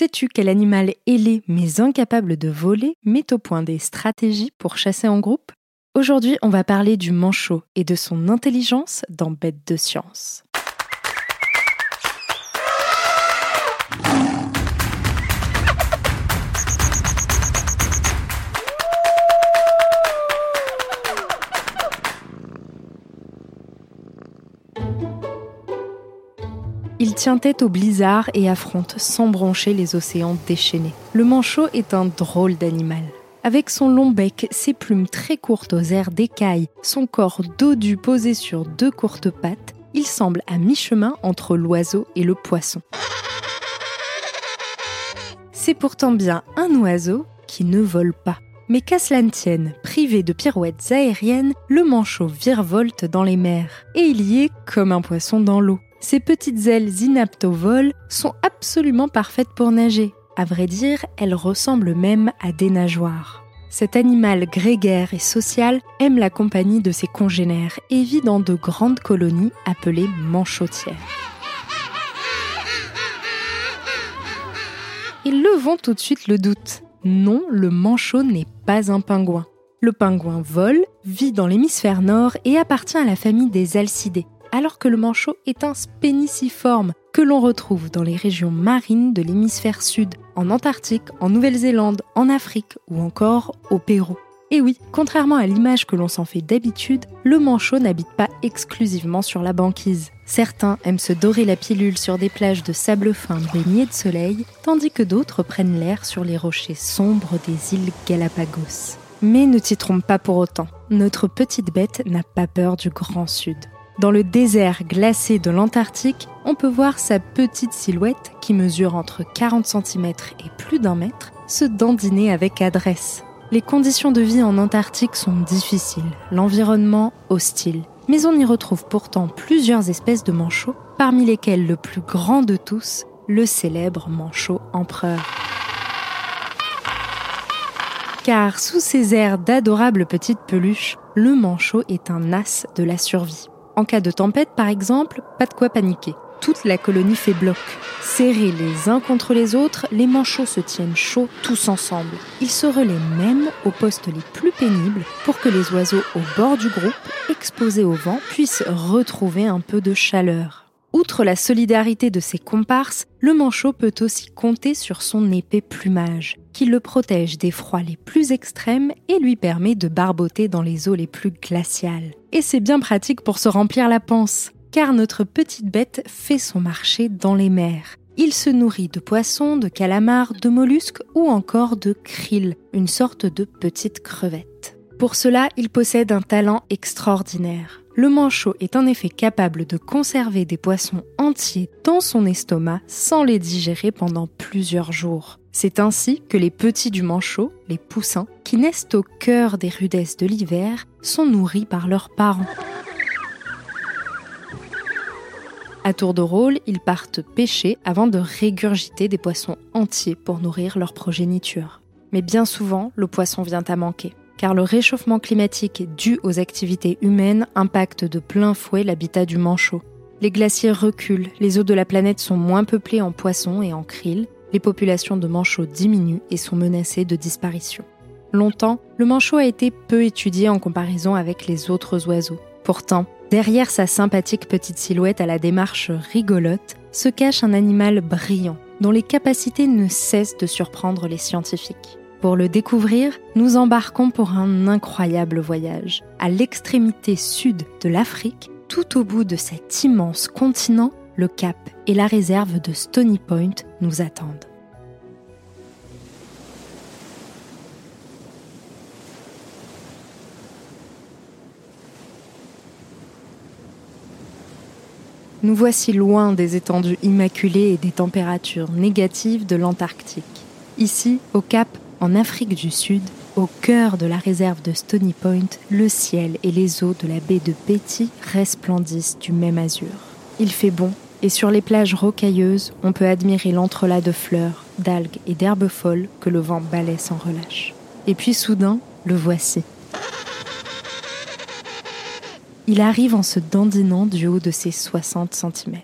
Sais-tu quel animal ailé mais incapable de voler met au point des stratégies pour chasser en groupe? Aujourd'hui, on va parler du manchot et de son intelligence dans Bête de science. Tient tête au blizzard et affronte sans broncher les océans déchaînés. Le manchot est un drôle d'animal. Avec son long bec, ses plumes très courtes aux airs d'écailles, son corps dodu posé sur deux courtes pattes, il semble à mi-chemin entre l'oiseau et le poisson. C'est pourtant bien un oiseau qui ne vole pas. Mais qu'à cela ne tienne, privé de pirouettes aériennes, le manchot virevolte dans les mers. Et il y est comme un poisson dans l'eau. Ses petites ailes inaptes au vol sont absolument parfaites pour nager. À vrai dire, elles ressemblent même à des nageoires. Cet animal grégaire et social aime la compagnie de ses congénères et vit dans de grandes colonies appelées manchotières. Et levons tout de suite le doute. Non, le manchot n'est pas un pingouin. Le pingouin vole, vit dans l'hémisphère nord et appartient à la famille des alcidés alors que le manchot est un spéniciforme que l'on retrouve dans les régions marines de l'hémisphère sud, en Antarctique, en Nouvelle-Zélande, en Afrique ou encore au Pérou. Et oui, contrairement à l'image que l'on s'en fait d'habitude, le manchot n'habite pas exclusivement sur la banquise. Certains aiment se dorer la pilule sur des plages de sable fin baignées de soleil, tandis que d'autres prennent l'air sur les rochers sombres des îles Galapagos. Mais ne t'y trompe pas pour autant, notre petite bête n'a pas peur du grand sud. Dans le désert glacé de l'Antarctique, on peut voir sa petite silhouette, qui mesure entre 40 cm et plus d'un mètre, se dandiner avec adresse. Les conditions de vie en Antarctique sont difficiles, l'environnement hostile. Mais on y retrouve pourtant plusieurs espèces de manchots, parmi lesquels le plus grand de tous, le célèbre manchot empereur. Car sous ses airs d'adorables petites peluches, le manchot est un as de la survie. En cas de tempête, par exemple, pas de quoi paniquer. Toute la colonie fait bloc. Serrés les uns contre les autres, les manchots se tiennent chauds tous ensemble. Ils se relaient même aux postes les plus pénibles pour que les oiseaux au bord du groupe, exposés au vent, puissent retrouver un peu de chaleur. Outre la solidarité de ses comparses, le manchot peut aussi compter sur son épais plumage, qui le protège des froids les plus extrêmes et lui permet de barboter dans les eaux les plus glaciales. Et c'est bien pratique pour se remplir la panse, car notre petite bête fait son marché dans les mers. Il se nourrit de poissons, de calamars, de mollusques ou encore de krill, une sorte de petite crevette. Pour cela, il possède un talent extraordinaire. Le manchot est en effet capable de conserver des poissons entiers dans son estomac sans les digérer pendant plusieurs jours. C'est ainsi que les petits du manchot, les poussins, qui naissent au cœur des rudesses de l'hiver, sont nourris par leurs parents. À tour de rôle, ils partent pêcher avant de régurgiter des poissons entiers pour nourrir leur progéniture. Mais bien souvent, le poisson vient à manquer car le réchauffement climatique dû aux activités humaines impacte de plein fouet l'habitat du manchot. Les glaciers reculent, les eaux de la planète sont moins peuplées en poissons et en krill, les populations de manchots diminuent et sont menacées de disparition. Longtemps, le manchot a été peu étudié en comparaison avec les autres oiseaux. Pourtant, derrière sa sympathique petite silhouette à la démarche rigolote, se cache un animal brillant, dont les capacités ne cessent de surprendre les scientifiques. Pour le découvrir, nous embarquons pour un incroyable voyage. À l'extrémité sud de l'Afrique, tout au bout de cet immense continent, le Cap et la réserve de Stony Point nous attendent. Nous voici loin des étendues immaculées et des températures négatives de l'Antarctique. Ici, au Cap, en Afrique du Sud, au cœur de la réserve de Stony Point, le ciel et les eaux de la baie de Betty resplendissent du même azur. Il fait bon, et sur les plages rocailleuses, on peut admirer l'entrelac de fleurs, d'algues et d'herbes folles que le vent balaie sans relâche. Et puis soudain, le voici. Il arrive en se dandinant du haut de ses 60 cm.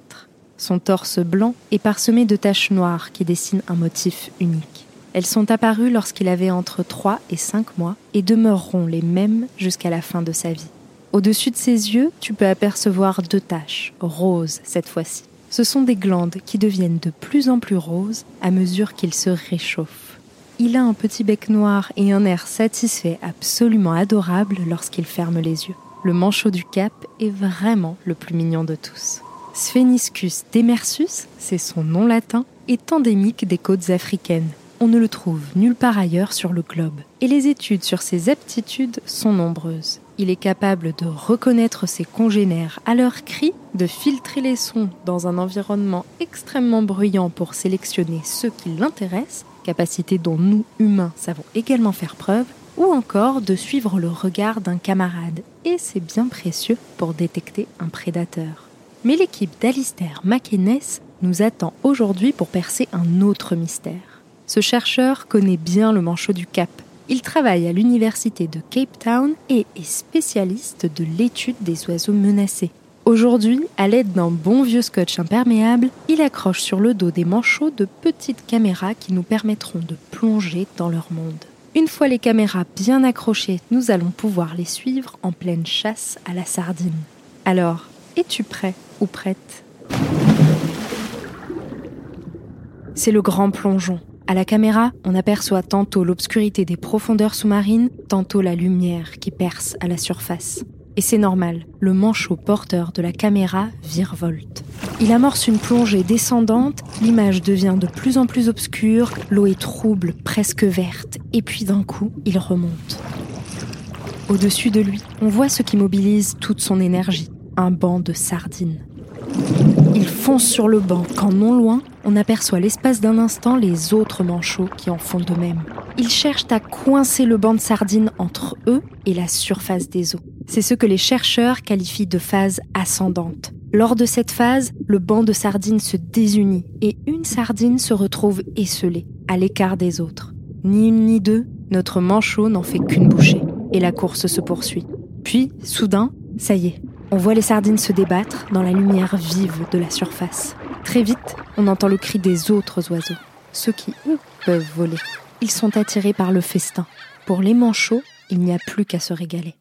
Son torse blanc est parsemé de taches noires qui dessinent un motif unique. Elles sont apparues lorsqu'il avait entre 3 et 5 mois et demeureront les mêmes jusqu'à la fin de sa vie. Au-dessus de ses yeux, tu peux apercevoir deux taches, roses cette fois-ci. Ce sont des glandes qui deviennent de plus en plus roses à mesure qu'il se réchauffe. Il a un petit bec noir et un air satisfait absolument adorable lorsqu'il ferme les yeux. Le manchot du cap est vraiment le plus mignon de tous. Spheniscus demersus, c'est son nom latin, est endémique des côtes africaines. On ne le trouve nulle part ailleurs sur le globe. Et les études sur ses aptitudes sont nombreuses. Il est capable de reconnaître ses congénères à leurs cris, de filtrer les sons dans un environnement extrêmement bruyant pour sélectionner ceux qui l'intéressent, capacité dont nous, humains, savons également faire preuve, ou encore de suivre le regard d'un camarade, et c'est bien précieux pour détecter un prédateur. Mais l'équipe d'Alistair McInnes nous attend aujourd'hui pour percer un autre mystère. Ce chercheur connaît bien le manchot du Cap. Il travaille à l'université de Cape Town et est spécialiste de l'étude des oiseaux menacés. Aujourd'hui, à l'aide d'un bon vieux scotch imperméable, il accroche sur le dos des manchots de petites caméras qui nous permettront de plonger dans leur monde. Une fois les caméras bien accrochées, nous allons pouvoir les suivre en pleine chasse à la sardine. Alors, es-tu prêt ou prête? C'est le grand plongeon. À la caméra, on aperçoit tantôt l'obscurité des profondeurs sous-marines, tantôt la lumière qui perce à la surface. Et c'est normal, le manchot porteur de la caméra virevolte. Il amorce une plongée descendante, l'image devient de plus en plus obscure, l'eau est trouble, presque verte, et puis d'un coup, il remonte. Au-dessus de lui, on voit ce qui mobilise toute son énergie, un banc de sardines. Il fonce sur le banc quand non loin, on aperçoit l'espace d'un instant les autres manchots qui en font de même. Ils cherchent à coincer le banc de sardines entre eux et la surface des eaux. C'est ce que les chercheurs qualifient de phase ascendante. Lors de cette phase, le banc de sardines se désunit et une sardine se retrouve esselée, à l'écart des autres. Ni une ni deux, notre manchot n'en fait qu'une bouchée et la course se poursuit. Puis, soudain, ça y est, on voit les sardines se débattre dans la lumière vive de la surface. Très vite, on entend le cri des autres oiseaux, ceux qui, eux, peuvent voler. Ils sont attirés par le festin. Pour les manchots, il n'y a plus qu'à se régaler.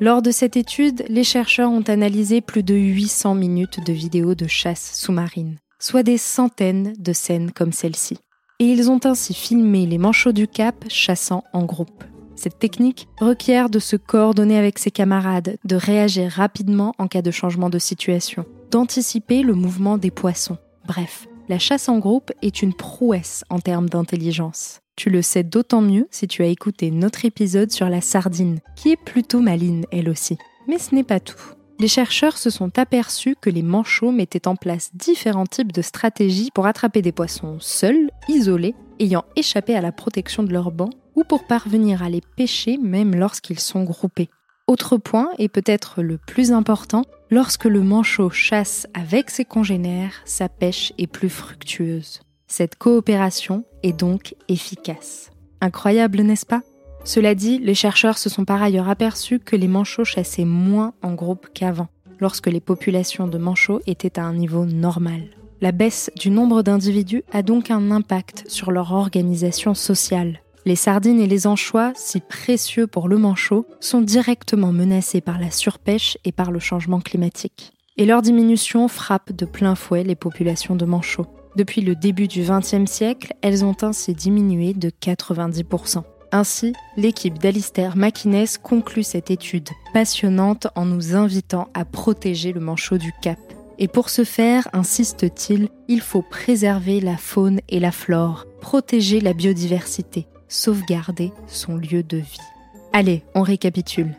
Lors de cette étude, les chercheurs ont analysé plus de 800 minutes de vidéos de chasse sous-marine, soit des centaines de scènes comme celle-ci. Et ils ont ainsi filmé les manchots du Cap chassant en groupe. Cette technique requiert de se coordonner avec ses camarades, de réagir rapidement en cas de changement de situation, d'anticiper le mouvement des poissons. Bref, la chasse en groupe est une prouesse en termes d'intelligence. Tu le sais d'autant mieux si tu as écouté notre épisode sur la sardine, qui est plutôt maline elle aussi. Mais ce n'est pas tout. Les chercheurs se sont aperçus que les manchots mettaient en place différents types de stratégies pour attraper des poissons seuls, isolés, ayant échappé à la protection de leur banc ou pour parvenir à les pêcher même lorsqu'ils sont groupés. Autre point, et peut-être le plus important, lorsque le manchot chasse avec ses congénères, sa pêche est plus fructueuse. Cette coopération est donc efficace. Incroyable, n'est-ce pas? Cela dit, les chercheurs se sont par ailleurs aperçus que les manchots chassaient moins en groupe qu'avant, lorsque les populations de manchots étaient à un niveau normal. La baisse du nombre d'individus a donc un impact sur leur organisation sociale. Les sardines et les anchois, si précieux pour le manchot, sont directement menacés par la surpêche et par le changement climatique. Et leur diminution frappe de plein fouet les populations de manchots. Depuis le début du XXe siècle, elles ont ainsi diminué de 90%. Ainsi, l'équipe d'Alistair McInnes conclut cette étude passionnante en nous invitant à protéger le manchot du Cap. Et pour ce faire, insiste-t-il, il faut préserver la faune et la flore, protéger la biodiversité, sauvegarder son lieu de vie. Allez, on récapitule.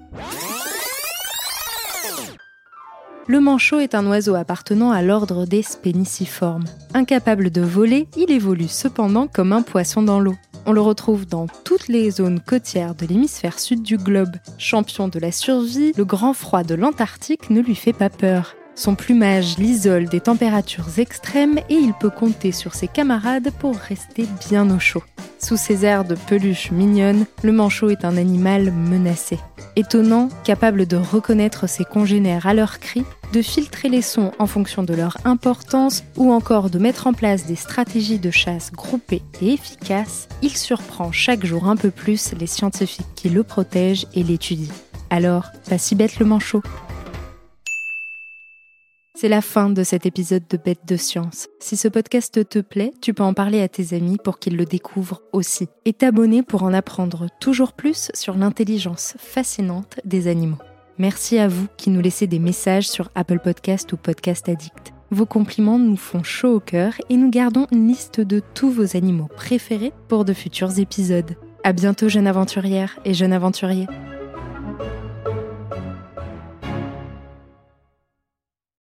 Le manchot est un oiseau appartenant à l'ordre des spéniciformes. Incapable de voler, il évolue cependant comme un poisson dans l'eau. On le retrouve dans toutes les zones côtières de l'hémisphère sud du globe. Champion de la survie, le grand froid de l'Antarctique ne lui fait pas peur. Son plumage l'isole des températures extrêmes et il peut compter sur ses camarades pour rester bien au chaud. Sous ses airs de peluche mignonne, le manchot est un animal menacé. Étonnant, capable de reconnaître ses congénères à leurs cris, de filtrer les sons en fonction de leur importance ou encore de mettre en place des stratégies de chasse groupées et efficaces, il surprend chaque jour un peu plus les scientifiques qui le protègent et l'étudient. Alors, pas si bête le manchot c'est la fin de cet épisode de Bête de Science. Si ce podcast te plaît, tu peux en parler à tes amis pour qu'ils le découvrent aussi. Et t'abonner pour en apprendre toujours plus sur l'intelligence fascinante des animaux. Merci à vous qui nous laissez des messages sur Apple Podcast ou Podcast Addict. Vos compliments nous font chaud au cœur et nous gardons une liste de tous vos animaux préférés pour de futurs épisodes. À bientôt, jeune aventurière et jeune aventurier.